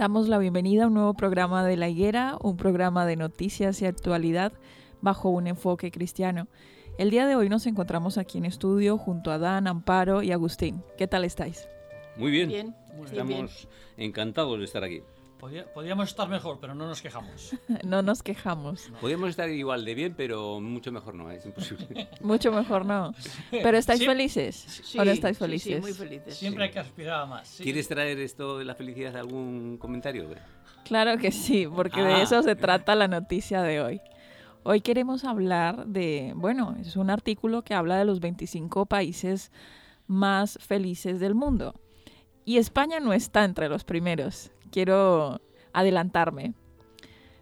Damos la bienvenida a un nuevo programa de La Higuera, un programa de noticias y actualidad bajo un enfoque cristiano. El día de hoy nos encontramos aquí en estudio junto a Dan, Amparo y Agustín. ¿Qué tal estáis? Muy bien. Estamos encantados de estar aquí. Podríamos estar mejor, pero no nos quejamos. no nos quejamos. Podríamos estar igual de bien, pero mucho mejor no, es imposible. mucho mejor no. ¿Pero estáis felices? Sí, ¿O no estáis felices? Sí, muy felices. Siempre hay que aspirar a más. ¿Quieres traer esto de la felicidad algún comentario? Claro que sí, porque de ah. eso se trata la noticia de hoy. Hoy queremos hablar de, bueno, es un artículo que habla de los 25 países más felices del mundo. Y España no está entre los primeros quiero adelantarme.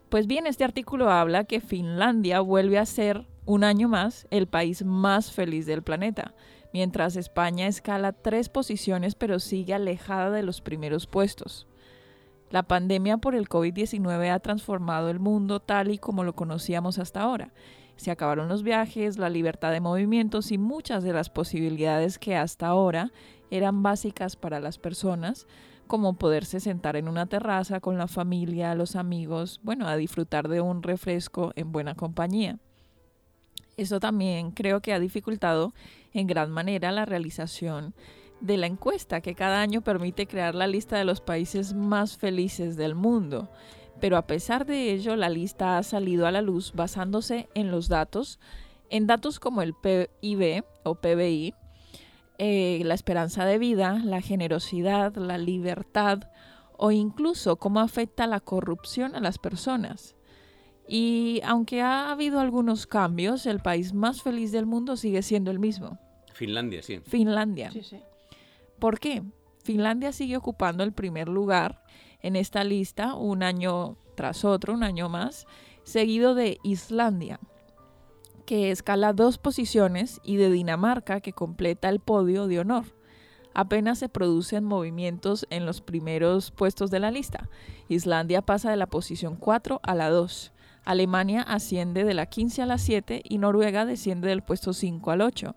Pues bien, este artículo habla que Finlandia vuelve a ser un año más el país más feliz del planeta, mientras España escala tres posiciones pero sigue alejada de los primeros puestos. La pandemia por el COVID-19 ha transformado el mundo tal y como lo conocíamos hasta ahora. Se acabaron los viajes, la libertad de movimientos y muchas de las posibilidades que hasta ahora eran básicas para las personas como poderse sentar en una terraza con la familia, los amigos, bueno, a disfrutar de un refresco en buena compañía. Eso también creo que ha dificultado en gran manera la realización de la encuesta que cada año permite crear la lista de los países más felices del mundo. Pero a pesar de ello, la lista ha salido a la luz basándose en los datos, en datos como el PIB o PBI, eh, la esperanza de vida, la generosidad, la libertad o incluso cómo afecta la corrupción a las personas. Y aunque ha habido algunos cambios, el país más feliz del mundo sigue siendo el mismo. Finlandia, sí. Finlandia. Sí, sí. ¿Por qué? Finlandia sigue ocupando el primer lugar en esta lista un año tras otro, un año más, seguido de Islandia que escala dos posiciones, y de Dinamarca, que completa el podio de honor. Apenas se producen movimientos en los primeros puestos de la lista. Islandia pasa de la posición 4 a la 2. Alemania asciende de la 15 a la 7 y Noruega desciende del puesto 5 al 8,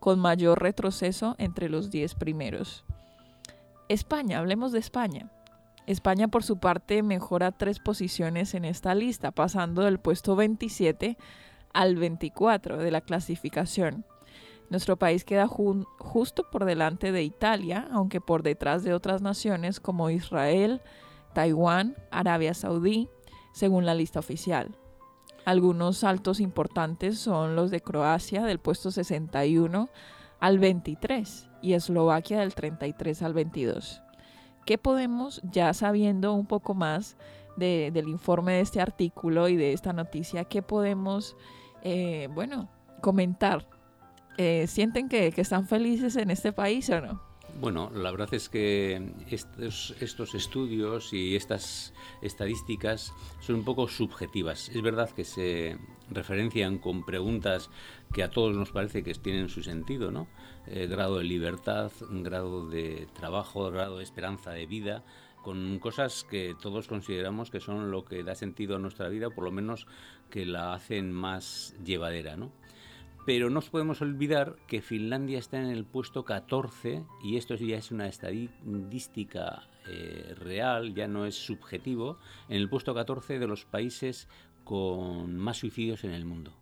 con mayor retroceso entre los 10 primeros. España, hablemos de España. España por su parte mejora tres posiciones en esta lista, pasando del puesto 27 al 24 de la clasificación. Nuestro país queda justo por delante de Italia, aunque por detrás de otras naciones como Israel, Taiwán, Arabia Saudí, según la lista oficial. Algunos saltos importantes son los de Croacia del puesto 61 al 23 y Eslovaquia del 33 al 22. ¿Qué podemos, ya sabiendo un poco más del informe de este artículo y de esta noticia, qué podemos eh, bueno, comentar. Eh, ¿Sienten que, están felices en este país o no? Bueno, la verdad es que estos, estudios y estas estadísticas son un poco subjetivas. Es verdad que se referencian con preguntas que a todos nos parece que tienen su sentido, ¿no? Eh, grado de libertad, grado de trabajo, grado de esperanza de vida, con cosas que todos consideramos que son lo que da sentido a nuestra vida, por lo menos que la hacen más llevadera, ¿no? Pero no podemos olvidar que Finlandia está en el puesto 14 y esto ya es una estadística eh, real, ya no es subjetivo, en el puesto 14 de los países con más suicidios en el mundo.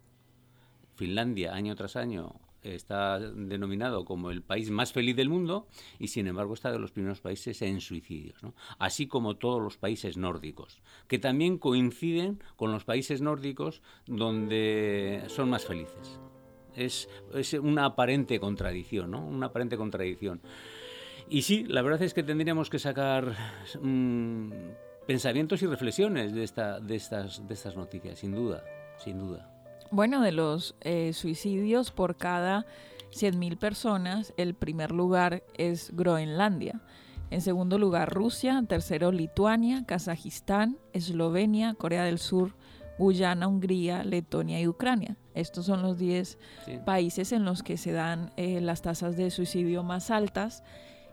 Finlandia, año tras año, está denominado como el país más feliz del mundo y sin embargo está de los primeros países en suicidios, así como todos los países nórdicos, que también coinciden con los países nórdicos donde son más felices. Es, una aparente contradicción, ¿no? Una aparente contradicción. Y sí, la verdad es que tendríamos que sacar mm, pensamientos y reflexiones de, esta, de, estas, de estas noticias, sin duda, sin duda. Bueno, de los eh, suicidios por cada 100.000 personas, el primer lugar es Groenlandia. En segundo lugar, Rusia. Tercero, Lituania, Kazajistán, Eslovenia, Corea del Sur, Guyana, Hungría, Letonia y Ucrania. Estos son los 10 países en los que se dan eh, las tasas de suicidio más altas,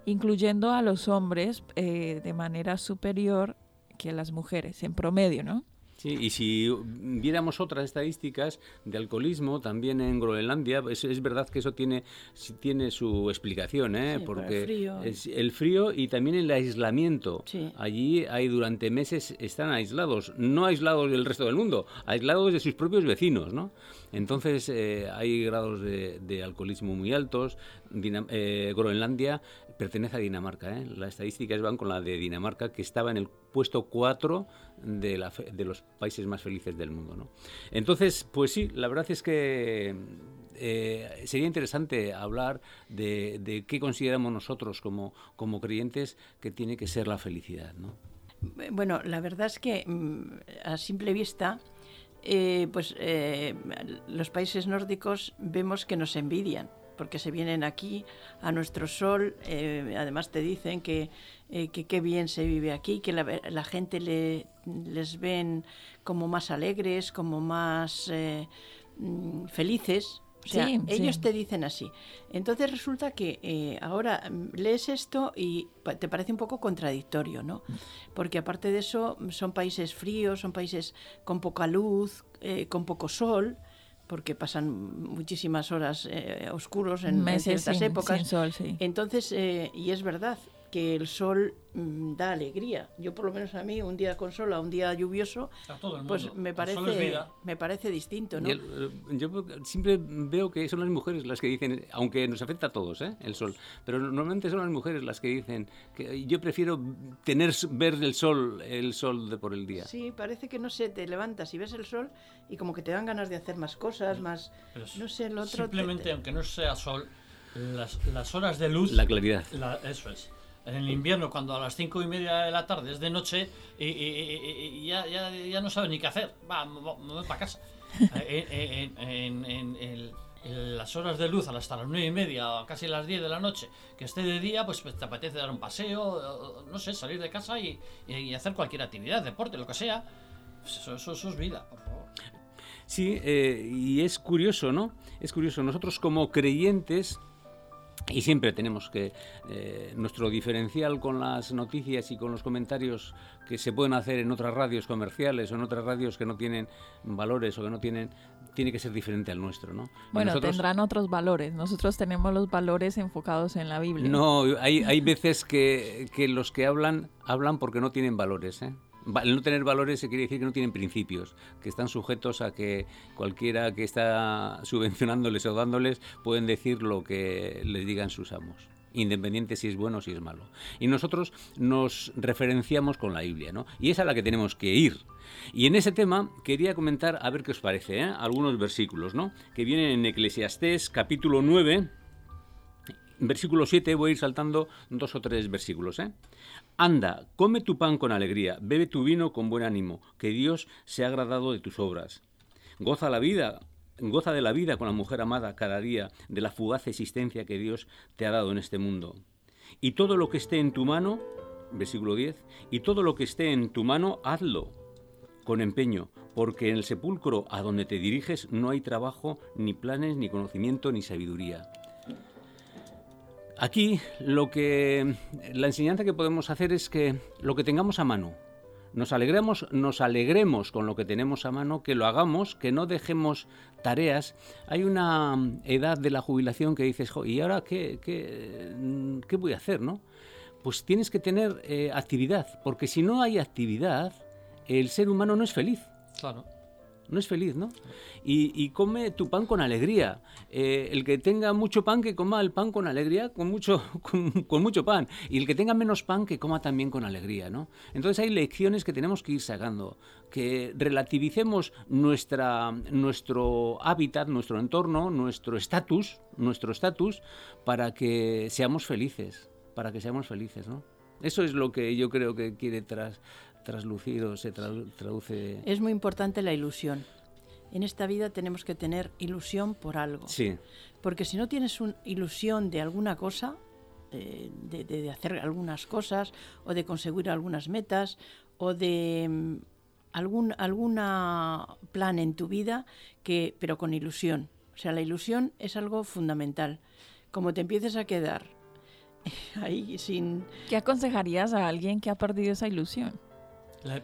incluyendo a los hombres eh, de manera superior que a las mujeres, en promedio, ¿no? Sí, y si viéramos otras estadísticas de alcoholismo también en Groenlandia, es, es verdad que eso tiene, tiene su explicación, ¿eh? porque el frío. Es el frío y también el aislamiento. Allí hay durante meses están aislados, no aislados del resto del mundo, aislados de sus propios vecinos, ¿no? Entonces eh, hay grados de, alcoholismo muy altos. Eh, Groenlandia pertenece a Dinamarca. ¿eh? Las estadísticas van con la de Dinamarca, que estaba en el puesto 4 de, la, de los países más felices del mundo. ¿no? Entonces, pues sí, la verdad es que eh, sería interesante hablar de, qué consideramos nosotros como, como creyentes que tiene que ser la felicidad. ¿no? Bueno, la verdad es que mm, a simple vista, eh, pues eh, los países nórdicos vemos que nos envidian porque se vienen aquí a nuestro sol, eh, además te dicen que qué bien se vive aquí, que la, gente le, les ven como más alegres, como más mm, felices, o sea, ellos te dicen así. Entonces resulta que eh, ahora mm, lees esto y te parece un poco contradictorio, ¿no? Porque aparte de eso, son países fríos, son países con poca luz, eh, con poco sol, porque pasan muchísimas horas eh, oscuros en, en ciertas épocas. sol, sí. Entonces, y es verdad, que el sol mm, da alegría. Yo por lo menos a mí un día con sol a un día lluvioso, pues me parece me parece distinto, ¿no? Eh, yo siempre veo que son las mujeres las que dicen, aunque nos afecta a todos, ¿eh? el sol, pero normalmente son las mujeres las que dicen que yo prefiero tener ver el sol el sol de por el día. Sí, parece que no sé, te levantas y ves el sol y como que te dan ganas de hacer más cosas, más no sé, el otro simplemente aunque no sea sol las, las horas de luz la claridad eso es en el invierno, cuando a las cinco y media de la tarde es de noche y, ya, ya, ya, no sabes ni qué hacer, va, me voy para casa. Eh, en, las horas de luz, hasta las nueve y media, casi las diez de la noche, que esté de día, pues, pues te apetece dar un paseo, no sé, salir de casa y, hacer cualquier actividad, deporte, lo que sea. Pues eso, eso, es vida, por favor. Sí, eh, y es curioso, ¿no? Es curioso, nosotros como creyentes y siempre tenemos que eh, nuestro diferencial con las noticias y con los comentarios que se pueden hacer en otras radios comerciales o en otras radios que no tienen valores o que no tienen tiene que ser diferente al nuestro, ¿no? Bueno, tendrán otros valores. Nosotros tenemos los valores enfocados en la Biblia. No, hay, hay veces que, que los que hablan hablan porque no tienen valores, ¿eh? No tener valores se quiere decir que no tienen principios, que están sujetos a que cualquiera que está subvencionándoles o dándoles pueden decir lo que les digan sus amos independiente si es bueno o si es malo. Y nosotros nos referenciamos con la Biblia, ¿no? Y es a la que tenemos que ir. Y en ese tema quería comentar, a ver qué os parece, ¿eh? algunos versículos, ¿no? Que vienen en Eclesiastés capítulo 9, versículo 7, voy a ir saltando dos o tres versículos, ¿eh? Anda, come tu pan con alegría, bebe tu vino con buen ánimo, que Dios se ha agradado de tus obras. Goza la vida, goza de la vida con la mujer amada cada día, de la fugaz existencia que Dios te ha dado en este mundo. Y todo lo que esté en tu mano, versículo 10, y todo lo que esté en tu mano, hazlo con empeño, porque en el sepulcro a donde te diriges no hay trabajo, ni planes, ni conocimiento, ni sabiduría. Aquí lo que la enseñanza que podemos hacer es que lo que tengamos a mano, nos alegremos, nos alegremos con lo que tenemos a mano, que lo hagamos, que no dejemos tareas. Hay una edad de la jubilación que dices, ¿y ahora qué, qué, voy a hacer? ¿no? Pues tienes que tener eh, actividad, porque si no hay actividad, el ser humano no es feliz. Claro no es feliz, ¿no? Y, come tu pan con alegría. Eh, el que tenga mucho pan, que coma el pan con alegría, con mucho, con, mucho pan. Y el que tenga menos pan, que coma también con alegría, ¿no? Entonces hay lecciones que tenemos que ir sacando, que relativicemos nuestra, nuestro hábitat, nuestro entorno, nuestro estatus, nuestro estatus, para que seamos felices, para que seamos felices, ¿no? Eso es lo que yo creo que quiere tras, traslucido se traduce. Es muy importante la ilusión. En esta vida tenemos que tener ilusión por algo. Sí. Porque si no tienes una ilusión de alguna cosa, eh, de, hacer algunas cosas, o de conseguir algunas metas, o de mm, algún alguna plan en tu vida, que, pero con ilusión. O sea, la ilusión es algo fundamental. Como te empieces a quedar ahí sin... ¿Qué aconsejarías a alguien que ha perdido esa ilusión?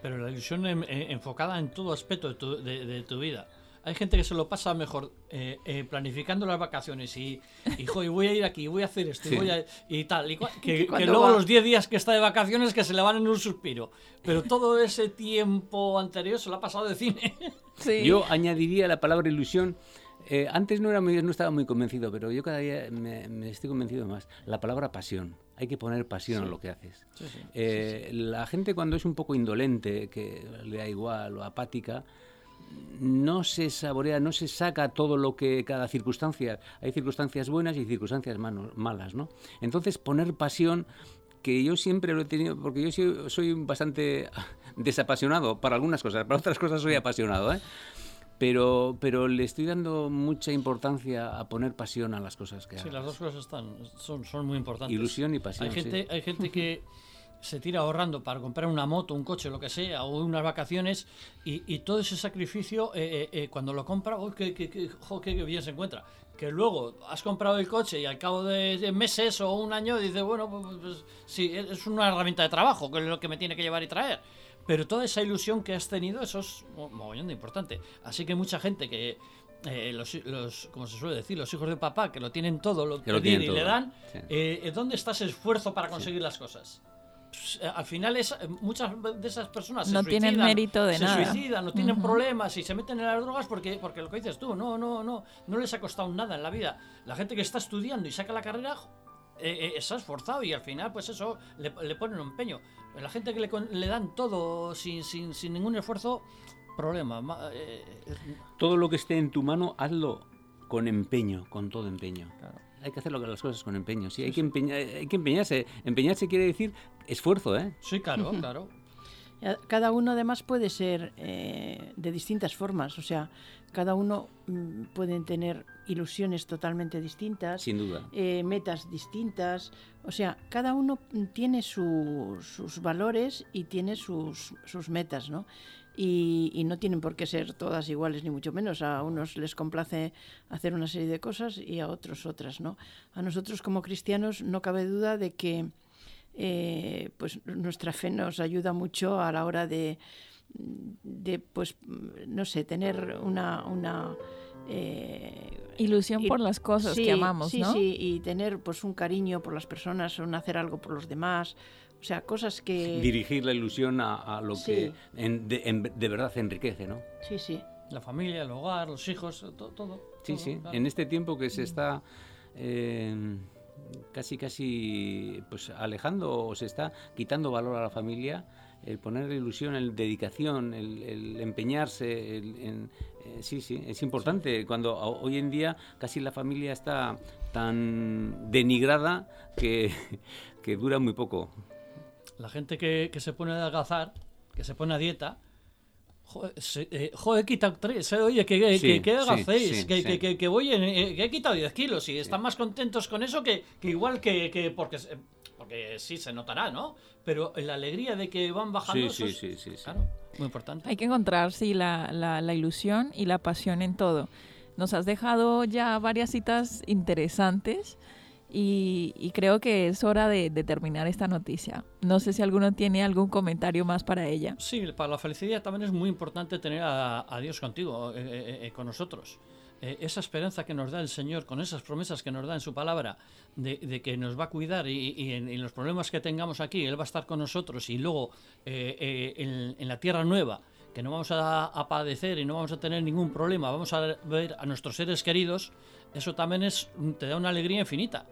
Pero la ilusión enfocada en todo aspecto de tu, vida. Hay gente que se lo pasa mejor eh, eh, planificando las vacaciones y, y, voy a ir aquí, voy a hacer esto y, voy a, y tal, y que, luego los 10 días que está de vacaciones que se le van en un suspiro. Pero todo ese tiempo anterior se lo ha pasado de cine. Yo añadiría la palabra ilusión eh, antes no, era no estaba muy convencido, pero yo cada día me, estoy convencido más. La palabra pasión. Hay que poner pasión en lo que haces. Eh, la gente cuando es un poco indolente, que le da igual o apática, no se saborea, no se saca todo lo que cada circunstancia. Hay circunstancias buenas y circunstancias malas, ¿no? Entonces poner pasión que yo siempre lo he tenido, porque yo soy, soy bastante desapasionado para algunas cosas, para otras cosas soy apasionado, ¿eh? Pero, pero le estoy dando mucha importancia a poner pasión a las cosas que Sí, las dos cosas están, son, son muy importantes. Ilusión y pasión. Hay gente, hay gente que se tira ahorrando para comprar una moto, un coche, lo que sea, o unas vacaciones, y, y todo ese sacrificio, eh, eh, eh, cuando lo compra, oh, qué, qué, qué, bien se encuentra! Que luego has comprado el coche y al cabo de meses o un año dices, bueno, pues, pues sí, es una herramienta de trabajo, que es lo que me tiene que llevar y traer pero toda esa ilusión que has tenido, eso es mogollón de importante. Así que mucha gente que, eh, los, como se suele decir, los hijos de papá, que lo tienen todo, lo que lo y le dan, eh, ¿dónde está ese esfuerzo para conseguir las cosas? Pues, eh, al final es muchas de esas personas no tienen mérito de se nada. Se suicidan, no tienen problemas y se meten en las drogas porque, porque lo que dices tú, no, no, no, no les ha costado nada en la vida. La gente que está estudiando y saca la carrera, eh, se ha esforzado y al final, pues eso, le, le ponen un empeño. La gente que le, le dan todo sin, sin, sin, ningún esfuerzo, problema. Eh, todo lo que esté en tu mano, hazlo con empeño, con todo empeño. Hay que hacer las cosas con empeño. Sí, hay, Que empeñar, hay que empeñarse. Empeñarse quiere decir esfuerzo, ¿eh? Sí, claro, claro. Cada uno además puede ser eh, de distintas formas, o sea, cada uno mm, puede tener ilusiones totalmente distintas, sin duda, eh, metas distintas, o sea, cada uno tiene sus valores y tiene sus, sus metas, ¿no? Y, y, no tienen por qué ser todas iguales, ni mucho menos. A unos les complace hacer una serie de cosas y a otros otras, ¿no? A nosotros como cristianos no cabe duda de que eh, pues nuestra fe nos ayuda mucho a la hora de, de pues, no sé, tener una... una eh, Ilusión por las cosas que amamos, sí, Sí, y tener pues un cariño por las personas, o hacer algo por los demás, o sea, cosas que... Dirigir la ilusión a, lo que de, verdad enriquece, ¿no? Sí, sí. La familia, el hogar, los hijos, todo. Sí, sí. En este tiempo que se está... Eh, casi casi pues alejando o se está quitando valor a la familia el poner ilusión, el dedicación, el, empeñarse, en, eh, sí, sí, es importante. Cuando hoy en día casi la familia está tan denigrada que, que dura muy poco. La gente que, que se pone a adelgazar, que se pone a dieta, Joder, eh, joder, he quitado tres. eh, Oye, que, que, Sí, que, que sí, hacéis, sí, que, sí. que, que, que voy en- eh, que he quitado 10 kilos y están más contentos con eso que, que igual que, que porque, porque sí se notará, ¿no? Pero la alegría de que van bajando. Sí, eso sí, es- sí, sí, sí. Claro, muy importante. Hay que encontrar, sí, la, la, la ilusión y la pasión en todo. Nos has dejado ya varias citas interesantes y, y creo que es hora de, terminar esta noticia. No sé si alguno tiene algún comentario más para ella. Sí, para la felicidad también es muy importante tener a, Dios contigo, eh, eh, eh, con nosotros. Esa esperanza que nos da el Señor, con esas promesas que nos da en su palabra, de, que nos va a cuidar y, en, los problemas que tengamos aquí, Él va a estar con nosotros y luego en, en la tierra nueva, que no vamos a, a padecer y no vamos a tener ningún problema, vamos a ver a nuestros seres queridos, eso también es, te da una alegría infinita.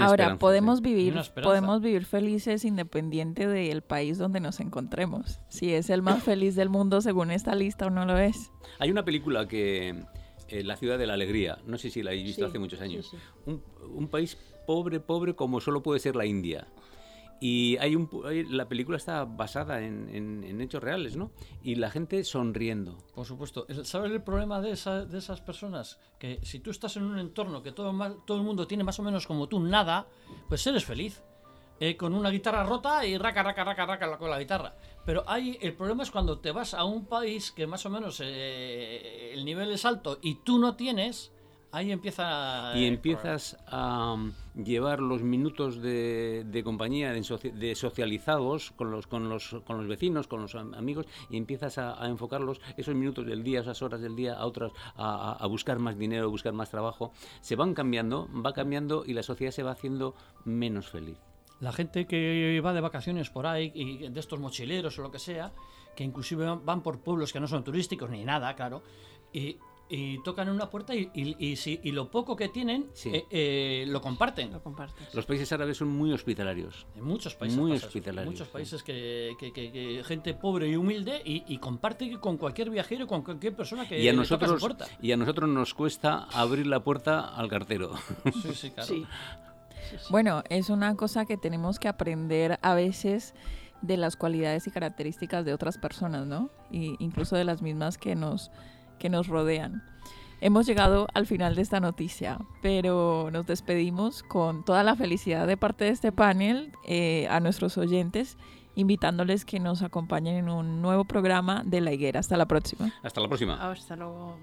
Ahora, podemos vivir, podemos vivir felices independiente del país donde nos encontremos. Si es el más feliz del mundo según esta lista o no lo es. Hay una película que. eh, la ciudad de la alegría. No sé si la habéis visto Sí, hace muchos sí, años. sí. Un, un país pobre, pobre como solo puede ser la India. Y hay un, la película está basada en, en- en hechos reales, ¿no? Y la gente sonriendo. Por supuesto. ¿Sabes el problema de, esa- de esas personas? Que si tú estás en un entorno que todo, todo el mundo tiene más o menos como tú nada, pues eres feliz. Eh, con una guitarra rota y raca, raca, raca, raca con la guitarra. Pero hay, el problema es cuando te vas a un país que más o menos eh, el nivel es alto y tú no tienes, ahí empieza... Y el empiezas a um, llevar los minutos de, de compañía, de, de socializados con los, con, los, con los vecinos, con los am- amigos, y empiezas a, a enfocarlos, esos minutos del día, esas horas del día, a otras, a, a- buscar más dinero, a buscar más trabajo. Se van cambiando, va cambiando y la sociedad se va haciendo menos feliz. La gente que va de vacaciones por ahí, y de estos mochileros o lo que sea, que inclusive van por pueblos que no son turísticos ni nada, claro, y, y tocan en una puerta y, y- y si- y lo poco que tienen Sí. eh, eh, lo comparten. Lo. Los países árabes son muy hospitalarios. En muchos países. Muy hospitalarios, Muchos sí. países que, que- que- que gente pobre y humilde y, y comparte con cualquier viajero, con cualquier persona que Y a, le toca su nosotros, puerta. y a nosotros nos cuesta abrir la puerta al cartero. Sí, sí, claro. Sí. Bueno, es una cosa que tenemos que aprender a veces de las cualidades y características de otras personas, ¿no? Y incluso de las mismas que nos, que nos rodean. Hemos llegado al final de esta noticia, pero nos despedimos con toda la felicidad de parte de este panel eh, a nuestros oyentes, invitándoles que nos acompañen en un nuevo programa de La Higuera. Hasta la próxima. Hasta la próxima. Hasta luego.